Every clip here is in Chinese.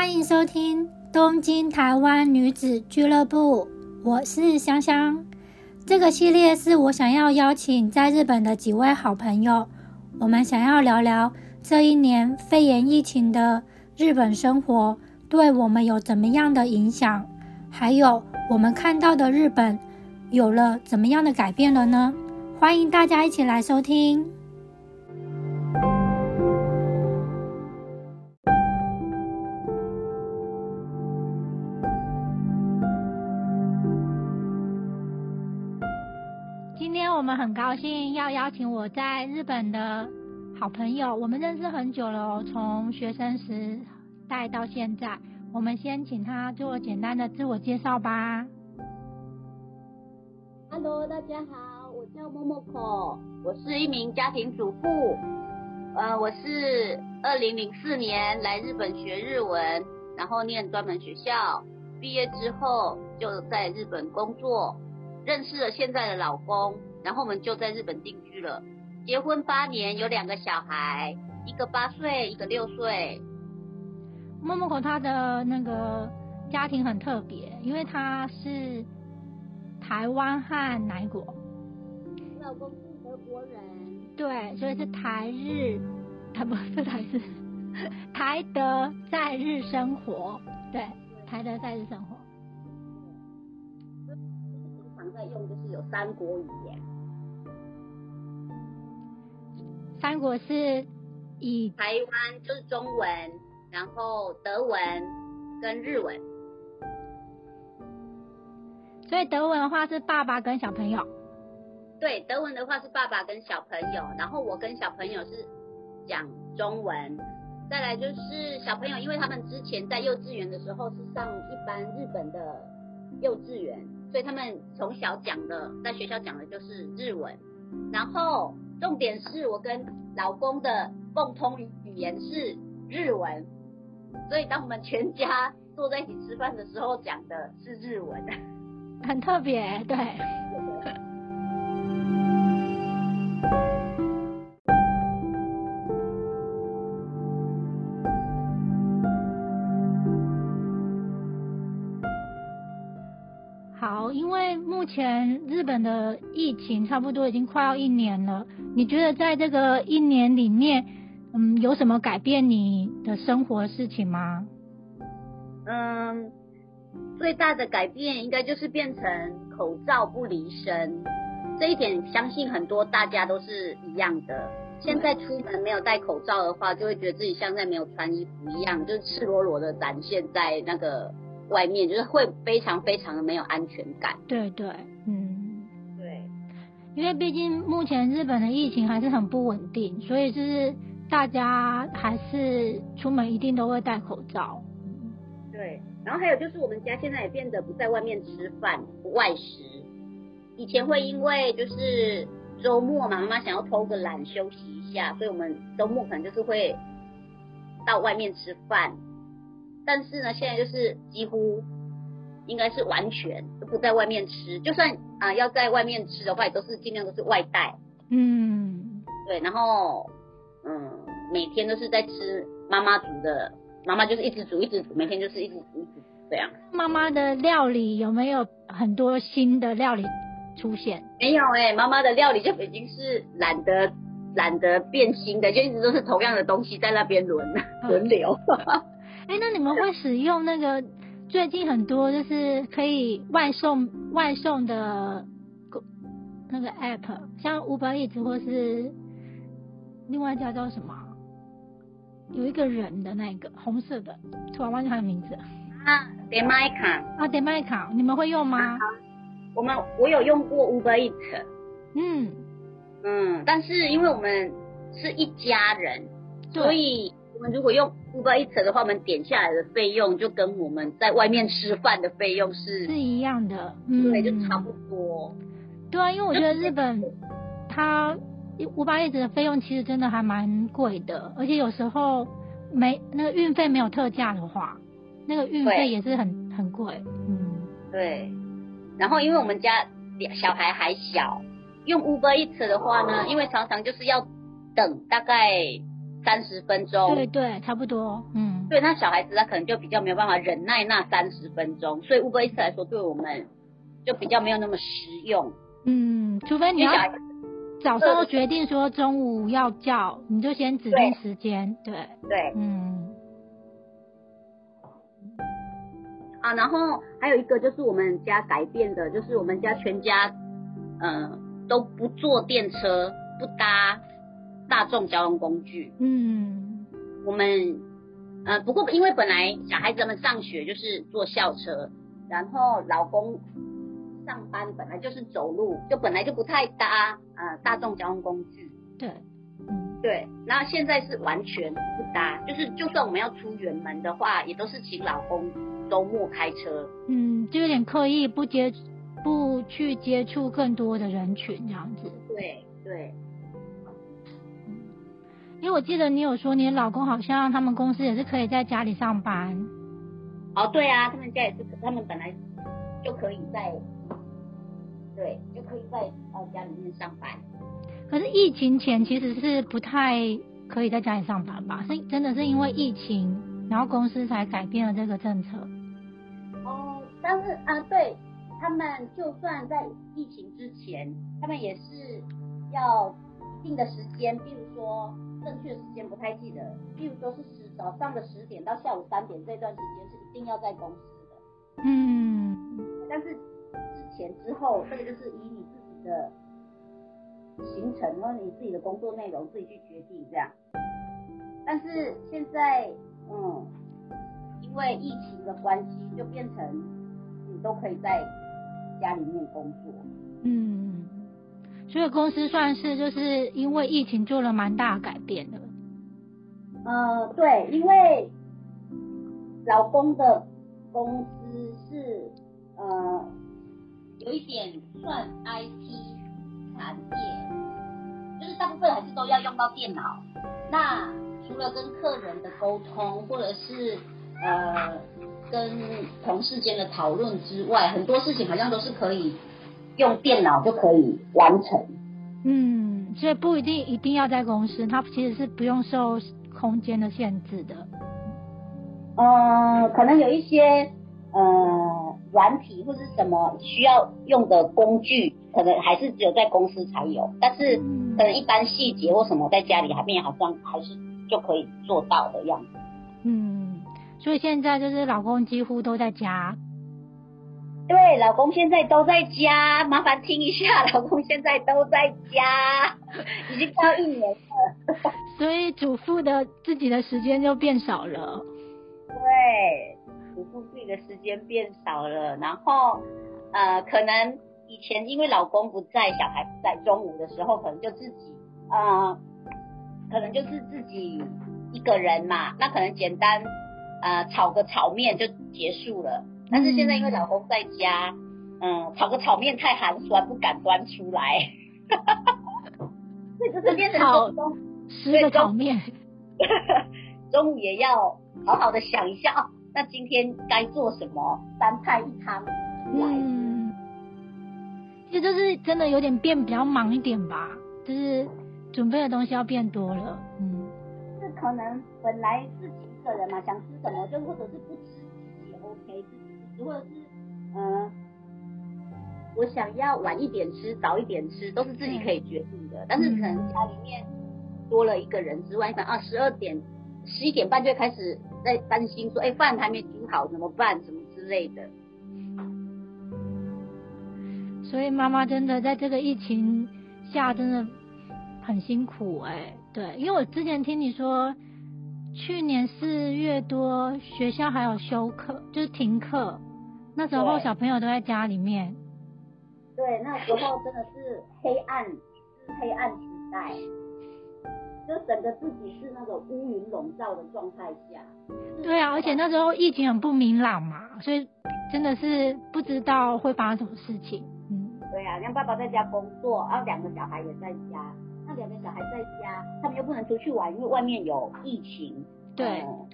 欢迎收听东京台湾女子俱乐部，我是香香。这个系列是我想要邀请在日本的几位好朋友，我们想要聊聊这一年肺炎疫情的日本生活对我们有怎么样的影响，还有我们看到的日本有了怎么样的改变了呢？欢迎大家一起来收听。我们很高兴要邀请我在日本的好朋友，我们认识很久了哦，从学生时代到现在。我们先请他做简单的自我介绍吧。Hello，大家好，我叫默默口，我是一名家庭主妇。呃，我是二零零四年来日本学日文，然后念专门学校，毕业之后就在日本工作，认识了现在的老公，然后我们就在日本定居了。结婚八年，有两个小孩，一个八岁，一个六岁。默默口他的那个家庭很特别，因为他是台湾和哪国？老公是德国人，对，所以是台日，啊 不是台日，台德在日生活，对，台德在日生活。平常在用就是有三国语言，三国是以台湾就是中文，然后德文跟日文。所以德文的话是爸爸跟小朋友，对，德文的话是爸爸跟小朋友，然后我跟小朋友是讲中文。再来就是小朋友，因为他们之前在幼稚园的时候是上一般日本的幼稚园，所以他们从小讲的在学校讲的就是日文。然后重点是我跟老公的共通语言是日文，所以当我们全家坐在一起吃饭的时候讲的是日文。很特别，对。目前日本的疫情差不多已经快要一年了，你觉得在这个一年里面，嗯，有什么改变你的生活事情吗？嗯，最大的改变应该就是变成口罩不离身，这一点相信很多大家都是一样的。现在出门没有戴口罩的话，就会觉得自己像在没有穿衣服一样，就是赤裸裸的展现在那个外面，就是会非常非常的没有安全感。对对，嗯，对，因为毕竟目前日本的疫情还是很不稳定，所以就是大家还是出门一定都会戴口罩。对，然后还有就是我们家现在也变得不在外面吃饭，不外食。以前会因为就是周末嘛，妈妈想要偷个懒休息一下，所以我们周末可能就是会到外面吃饭。但是呢，现在就是几乎应该是完全都不在外面吃，就算啊、呃要在外面吃的话，也都是尽量都是外带。嗯，对，然后嗯，每天都是在吃妈妈煮的，妈妈就是一直煮一直煮，每天就是一直煮一直煮这样。妈妈的料理有没有很多新的料理出现？没有哎、妈妈的料理就已经是懒得懒得变新的，就一直都是同样的东西在那边轮轮流。哎，那你们会使用那个最近很多就是可以外送外送的那个 app，像 Uber Eats 或是另外一家叫什么？有一个人的那个红色的，突然忘记他的名字啊 d e m i c a 啊 d e m i c a 你们会用吗？我们我有用过 Uber Eats，嗯，嗯，但是因为我们是一家人，所以我们如果用 Uber Eats 的话，我们点下来的费用就跟我们在外面吃饭的费用是，是一样的，嗯，对，就差不多。对啊，因为我觉得日本它五百叶子的费用其实真的还蛮贵的，而且有时候没那个运费没有特价的话，那个运费也是很很贵。嗯，对，然后因为我们家小孩还小，用 Uber Eats 的话呢，因为常常就是要等大概三十分钟，对对，差不多。嗯，对，那小孩子他可能就比较没有办法忍耐那三十分钟，所以 Uber Eats 来说，对我们就比较没有那么实用。嗯，除非你要早上都决定说中午要叫，你就先指定时间。对对，嗯。啊，然后还有一个就是我们家改变的，就是我们家全家，嗯，都不坐电车，不搭大众交通工具。嗯，我们，呃，不过因为本来小孩子们上学就是坐校车，然后老公上班本来就是走路，就本来就不太搭呃大众交通工具。对，嗯，对，然后现在是完全不搭，就是就算我们要出远门的话，也都是请老公。周末开车，嗯，就有点刻意不接不去接触更多的人群这样子。对对，因为我记得你有说，你的老公好像他们公司也是可以在家里上班。哦，对啊，他们家也是，他们本来就可以在，对，就可以在呃家里面上班。可是疫情前其实是不太可以在家里上班吧？是真的是因为疫情，然后公司才改变了这个政策。哦但是啊，对他们就算在疫情之前，他们也是要一定的时间，比如说正确时间不太记得，比如说是十早上的十点到下午三点这段时间是一定要在公司的。嗯。但是之前之后，这个就是以你自己的行程或者你自己的工作内容自己去决定这样。但是现在，嗯，因为疫情的关系，就变成你。都可以在家里面工作。嗯，所以公司算是就是因为疫情做了蛮大改变的。呃，对，因为老公的公司是呃有一点算 IT 产业，就是大部分还是都要用到电脑。那除了跟客人的沟通，或者是呃。跟同事间的讨论之外，很多事情好像都是可以用电脑就可以完成。嗯，所以不一定一定要在公司，它其实是不用受空间的限制的。嗯，可能有一些呃软体或是什么需要用的工具，可能还是只有在公司才有，但是可能一般细节或什么在家里还面好像还是就可以做到的样子。嗯。所以现在就是老公几乎都在家，对，老公现在都在家，麻烦听一下，老公现在都在家，已经到一年了。所以主妇的自己的时间就变少了。对，主妇自己的时间变少了，然后呃，可能以前因为老公不在，小孩不在，中午的时候可能就自己呃，可能就是自己一个人嘛，那可能简单。呃，炒个炒面就结束了。但是现在因为老公在家，嗯，炒个炒面太寒酸，不敢端出来。所以就是变成中吃个炒面，中午也要好好的想一下哦。那今天该做什么？三菜一汤来。嗯，其实就是真的有点变比较忙一点吧，就是准备的东西要变多了。嗯，是可能本来自己。个人嘛，想吃什么就或者是不吃也 OK，自己或者是嗯，我想要晚一点吃，早一点吃，都是自己可以决定的。但是可能家里面多了一个人之外，可能啊十二点、十一点半就开始在担心说，哎，饭还没煮好怎么办？什么之类的。所以妈妈真的在这个疫情下真的很辛苦哎，对，因为我之前听你说。去年四月多，学校还有休课，就是停课。那时候小朋友都在家里面。对，那时候真的是黑暗，是黑暗时代，就整个自己是那个乌云笼罩的状态下。对啊，而且那时候疫情很不明朗嘛，所以真的是不知道会发生什么事情。嗯，对啊，让爸爸在家工作，然后两个小孩也在家。那两个小孩在家，他们又不能出去玩，因为外面有疫情。对，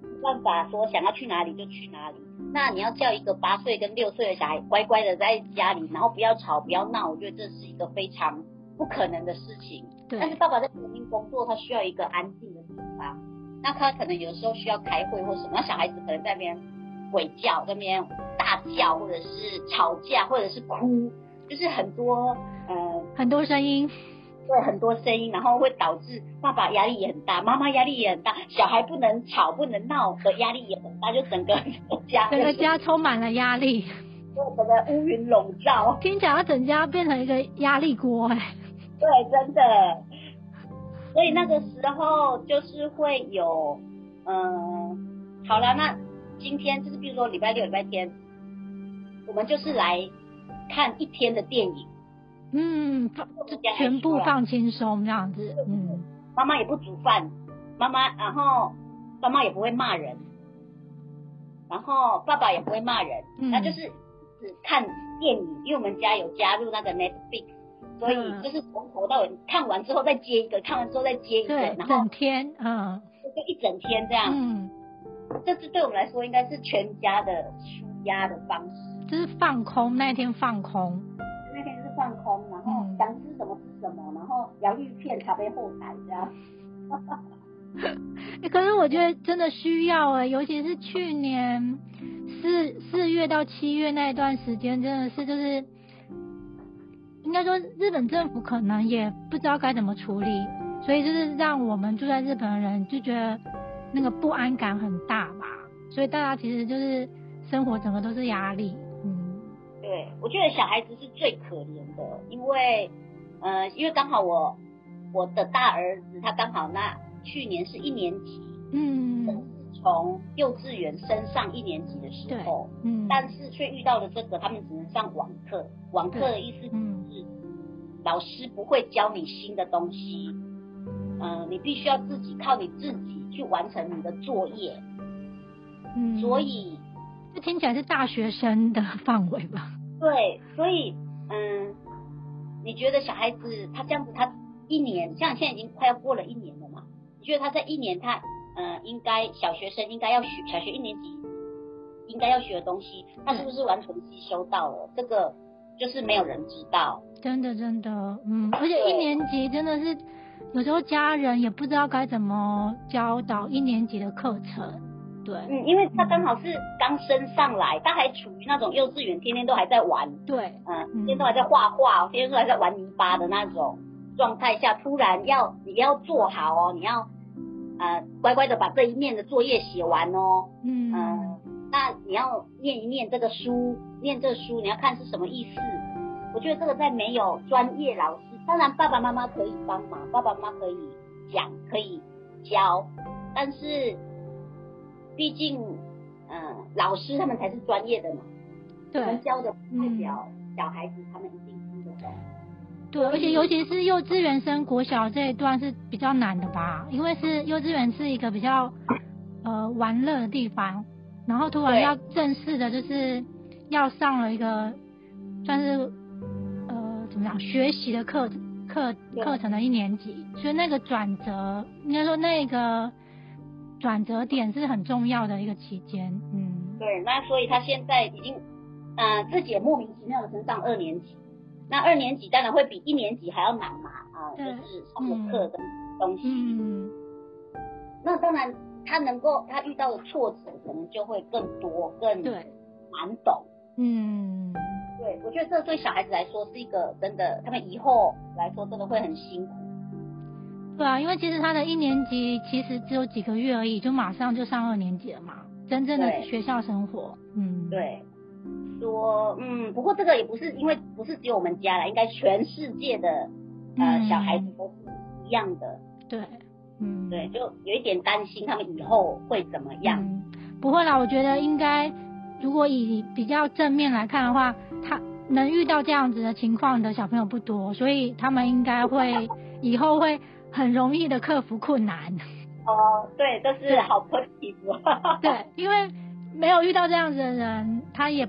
没办法说想要去哪里就去哪里。那你要叫一个八岁跟六岁的小孩乖乖的在家里，然后不要吵不要闹，我觉得这是一个非常不可能的事情。对。但是爸爸在北京工作，他需要一个安静的地方。那他可能有时候需要开会或什么，那小孩子可能在那边鬼叫，在那边大叫，或者是吵架，或者是哭，就是很多呃很多声音，对，很多声音，然后会导致爸爸压力也很大，妈妈压力也很大，小孩不能吵不能闹的压力也很大，就整个家整个家充满了压力，对，整个乌云笼罩，听起来整家变成一个压力锅哎，对，真的。所以那个时候就是会有，嗯，好了，那今天就是比如说礼拜六、礼拜天，我们就是来看一天的电影，嗯，放全部放轻松这样子，嗯，妈妈也不煮饭，妈妈，然后妈妈也不会骂人，然后爸爸也不会骂人，那就是只看电影，因为我们家有加入那个 Netflix。所以就是从头到尾看完之后再接一个，看完之后再接一个，然后整天，嗯，就一整天这样，嗯，这是对我们来说应该是全家的舒压的方式，就是放空那一天放空，洋芋片才被后台这样，可是我觉得真的需要哎，尤其是去年四四月到七月那一段时间，真的是就是。应该说，日本政府可能也不知道该怎么处理，所以就是让我们住在日本的人就觉得那个不安感很大吧。所以大家其实就是生活整个都是压力。嗯，对，我觉得小孩子是最可怜的，因为，呃，因为刚好我我的大儿子他刚好那去年是一年级，嗯。从幼稚园升上一年级的时候，嗯，但是却遇到了这个，他们只能上网课。网课的意思是，老师不会教你新的东西，嗯，你必须要自己靠你自己去完成你的作业。嗯，所以这听起来是大学生的范围吧？对，所以嗯，你觉得小孩子他这样子，他一年像现在已经快要过了一年了嘛？你觉得他在一年他？嗯，应该小学生应该要学小学一年级应该要学的东西，他是不是完全吸收到了？这个就是没有人知道。真的，真的，嗯，而且一年级真的是有时候家人也不知道该怎么教导一年级的课程。对，嗯，因为他刚好是刚升上来，他还处于那种幼稚园，天天都还在玩。对，嗯，天天都还在画画，天天都还在玩泥巴的那种状态下，突然要你要做好哦，你要。呃，乖乖的把这一面的作业写完哦。嗯。那你要念一念这个书，念这书你要看是什么意思。我觉得这个在没有专业老师，当然爸爸妈妈可以帮忙，爸爸妈妈可以讲，可以教，但是毕竟，嗯，老师他们才是专业的嘛。对。我们教的不代表小孩子，他们一定听得懂。对，而且尤其是幼稚园升国小这一段是比较难的吧，因为是幼稚园是一个比较呃玩乐的地方，然后突然要正式的，就是要上了一个算是呃怎么讲学习的课课课程的一年级，所以那个转折应该说那个转折点是很重要的一个期间，嗯，对，那所以他现在已经呃自己也莫名其妙的升上二年级。那二年级当然会比一年级还要难嘛，啊，就是上的课的东西。嗯。那当然，他能够他遇到的挫折可能就会更多，更难懂。嗯。对，我觉得这对小孩子来说是一个真的，他们以后来说真的会很辛苦。对啊，因为其实他的一年级其实只有几个月而已，就马上就上二年级了嘛，真正的学校生活。嗯。对。说嗯，不过这个也不是因为不是只有我们家了，应该全世界的呃小孩子都是一样的。对，嗯，对，就有一点担心他们以后会怎么样。不会啦，我觉得应该如果以比较正面来看的话，他能遇到这样子的情况的小朋友不多，所以他们应该会以后会很容易的克服困难。哦，对，这是好 positive。对，因为没有遇到这样子的人，他也。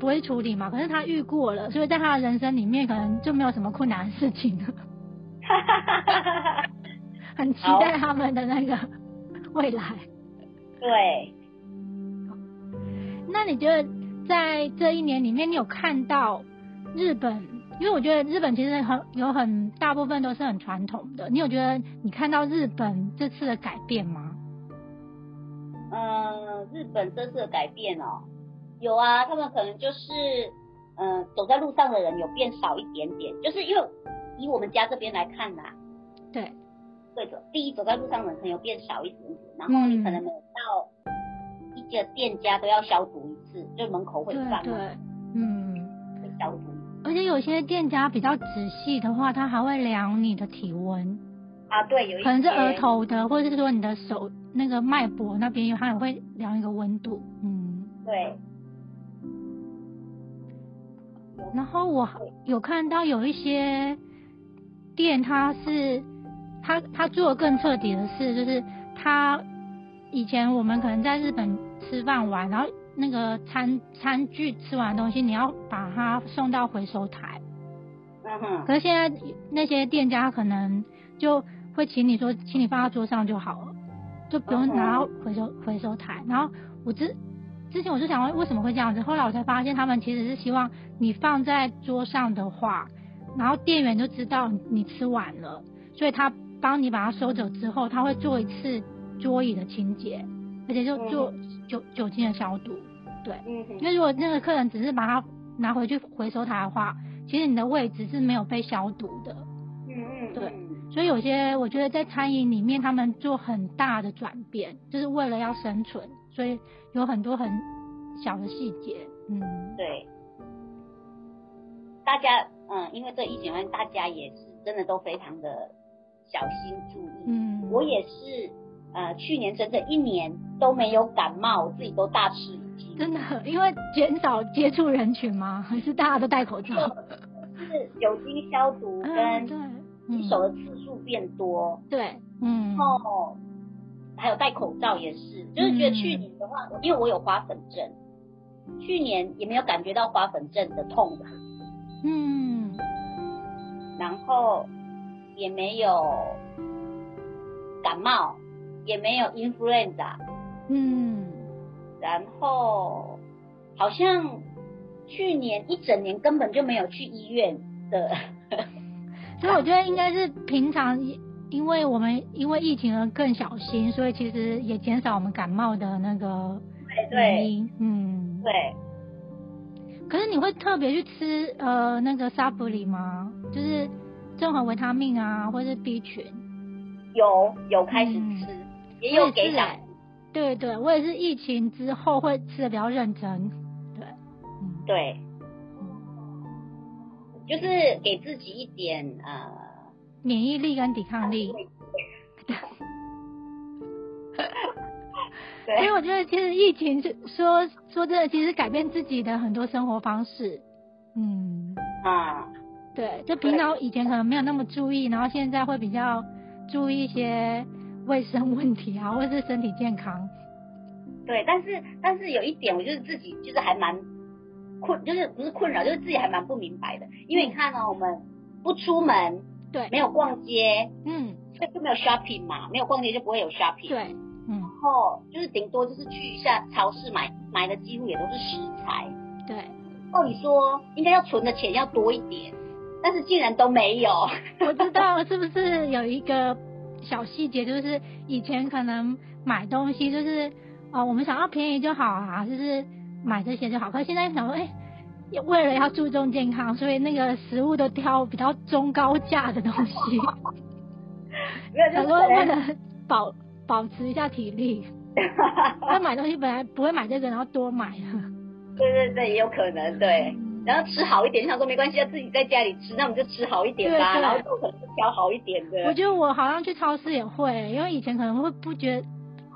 不会处理嘛？可是他遇过了，所以在他的人生里面可能就没有什么困难的事情了。很期待他们的那个未来。对。那你觉得在这一年里面，你有看到日本？因为我觉得日本其实很有很大部分都是很传统的。你有觉得你看到日本这次的改变吗？嗯，日本这次的改变哦，有啊，他们可能就是，嗯，走在路上的人有变少一点点，就是因为以我们家这边来看呐，对，对的，第一走在路上的人可能有变少一点点，然后你可能每到一个店家都要消毒一次，就门口会放，对，嗯。而且有些店家比较仔细的话，他还会量你的体温。啊，对，有一可能是额头的，或者是说你的手那个脉搏那边，他也会量一个温度。嗯，对。然后我有看到有一些店，他是他他做的更彻底的事，就是他以前我们可能在日本吃饭完，然后。那个餐餐具吃完东西，你要把它送到回收台。嗯哼。可是现在那些店家可能就会请你说，请你放到桌上就好了，就不用拿到回收回收台。然后我之之前我就想问为什么会这样子，后来我才发现他们其实是希望你放在桌上的话，然后店员就知道你吃完了，所以他帮你把它收走之后，他会做一次桌椅的清洁，而且就做酒酒精的消毒。对，因为如果那个客人只是把它拿回去回收它的话，其实你的位置是没有被消毒的。嗯嗯，对，所以有些我觉得在餐饮里面，他们做很大的转变，就是为了要生存，所以有很多很小的细节。嗯，对，大家嗯，因为这疫情关大家也是真的都非常的小心注意。嗯，我也是，呃，去年整整一年都没有感冒，我自己都大吃。真的，因为减少接触人群吗？还是大家都戴口罩？是酒精消毒跟洗手的次数变多。对，嗯。然后还有戴口罩也是，就是觉得去年的话，因为我有花粉症，去年也没有感觉到花粉症的痛。嗯。然后也没有感冒，也没有 influenza。嗯。然后好像去年一整年根本就没有去医院的，所以我觉得应该是平常因为我们因为疫情而更小心，所以其实也减少我们感冒的那个原因。嗯，对。可是你会特别去吃呃那个沙布里吗？就是综合维他命啊，或者是 B 群？有有开始吃，也有给小。对对，我也是疫情之后会吃的比较认真，对，嗯，对，就是给自己一点呃免疫力跟抵抗力，对，所以我觉得其实疫情是说说真的，其实改变自己的很多生活方式，嗯。啊，对，就平常以前可能没有那么注意，然后现在会比较注意一些。卫生问题啊，或者是身体健康，对，但是但是有一点，我就是自己就是还蛮困，就是不是困扰，就是自己还蛮不明白的。因为你看呢，我们不出门，对，没有逛街，嗯，所以就没有 shopping 嘛，没有逛街就不会有 shopping，对，嗯，然后就是顶多就是去一下超市买买的几乎也都是食材，对。哦，你说应该要存的钱要多一点，但是竟然都没有。我知道是不是有一个。小细节就是以前可能买东西就是哦，我们想要便宜就好啊，就是买这些就好。可是现在想说，哎，为了要注重健康，所以那个食物都挑比较中高价的东西。很多为了保保持一下体力，那买东西本来不会买这个，然后多买了。对对对，也有可能对。然后吃好一点，想说没关系，要自己在家里吃，那我们就吃好一点吧。然后就可能挑好一点的。我觉得我好像去超市也会，因为以前可能会不觉得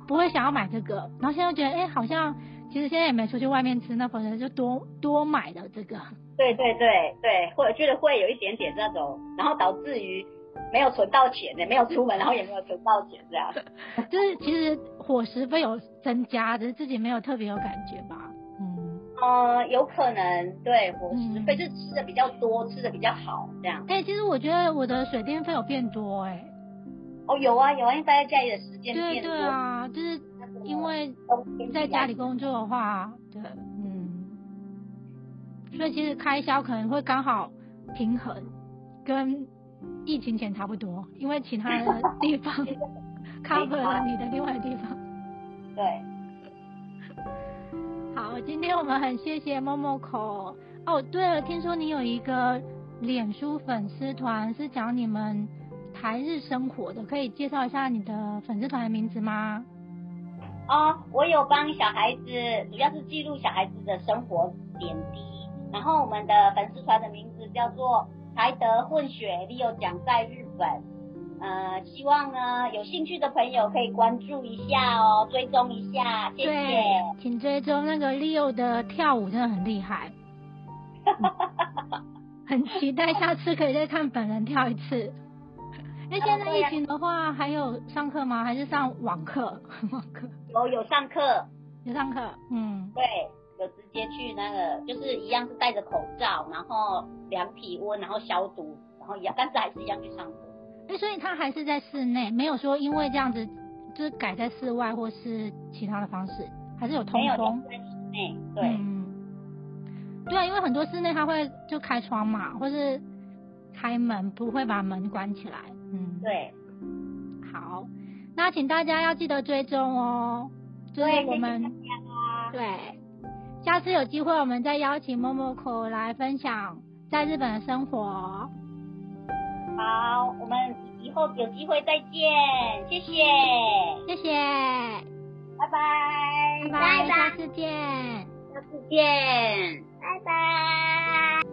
不会想要买这个，然后现在觉得哎，好像其实现在也没出去外面吃，那可能就多多买了这个。对对对对，或者觉得会有一点点那种，然后导致于没有存到钱呢，没有出门，然后也没有存到钱这样。就是其实伙食费有增加，只是自己没有特别有感觉吧。呃，有可能对伙食费就吃的比较多，吃的比较好这样。哎，其实我觉得我的水电费有变多哎。哦，有啊有啊，因为待在家里的时间变多。对对啊，就是因为在家里工作的话，对，嗯。所以其实开销可能会刚好平衡，跟疫情前差不多，因为其他的地方 cover 了你的另外地方。对。好，今天我们很谢谢默默口。哦，对了，听说你有一个脸书粉丝团是讲你们台日生活的，可以介绍一下你的粉丝团的名字吗？哦，我有帮小孩子，主要是记录小孩子的生活点滴。然后我们的粉丝团的名字叫做台德混血你有讲在日本。呃，希望呢有兴趣的朋友可以关注一下哦，追踪一下，谢谢。请追踪那个 Leo 的跳舞真的很厉害，很期待下次可以再看本人跳一次。那现在疫情的话，还有上课吗？还是上网课？网课有有上课，有上课。嗯，对，有直接去那个，就是一样是戴着口罩，然后量体温，然后消毒，然后一样，但是还是一样去上课。哎，所以他还是在室内，没有说因为这样子就是改在室外或是其他的方式，还是有通风。在室内，对。嗯，对啊，因为很多室内他会就开窗嘛，或是开门，不会把门关起来。嗯，对，好，那请大家要记得追踪哦。对，我们对，下次有机会我们再邀请 Momoko 来分享在日本的生活。好，我们以后有机会再见，谢谢，谢谢，拜拜，拜拜，下次见，下次见，拜拜。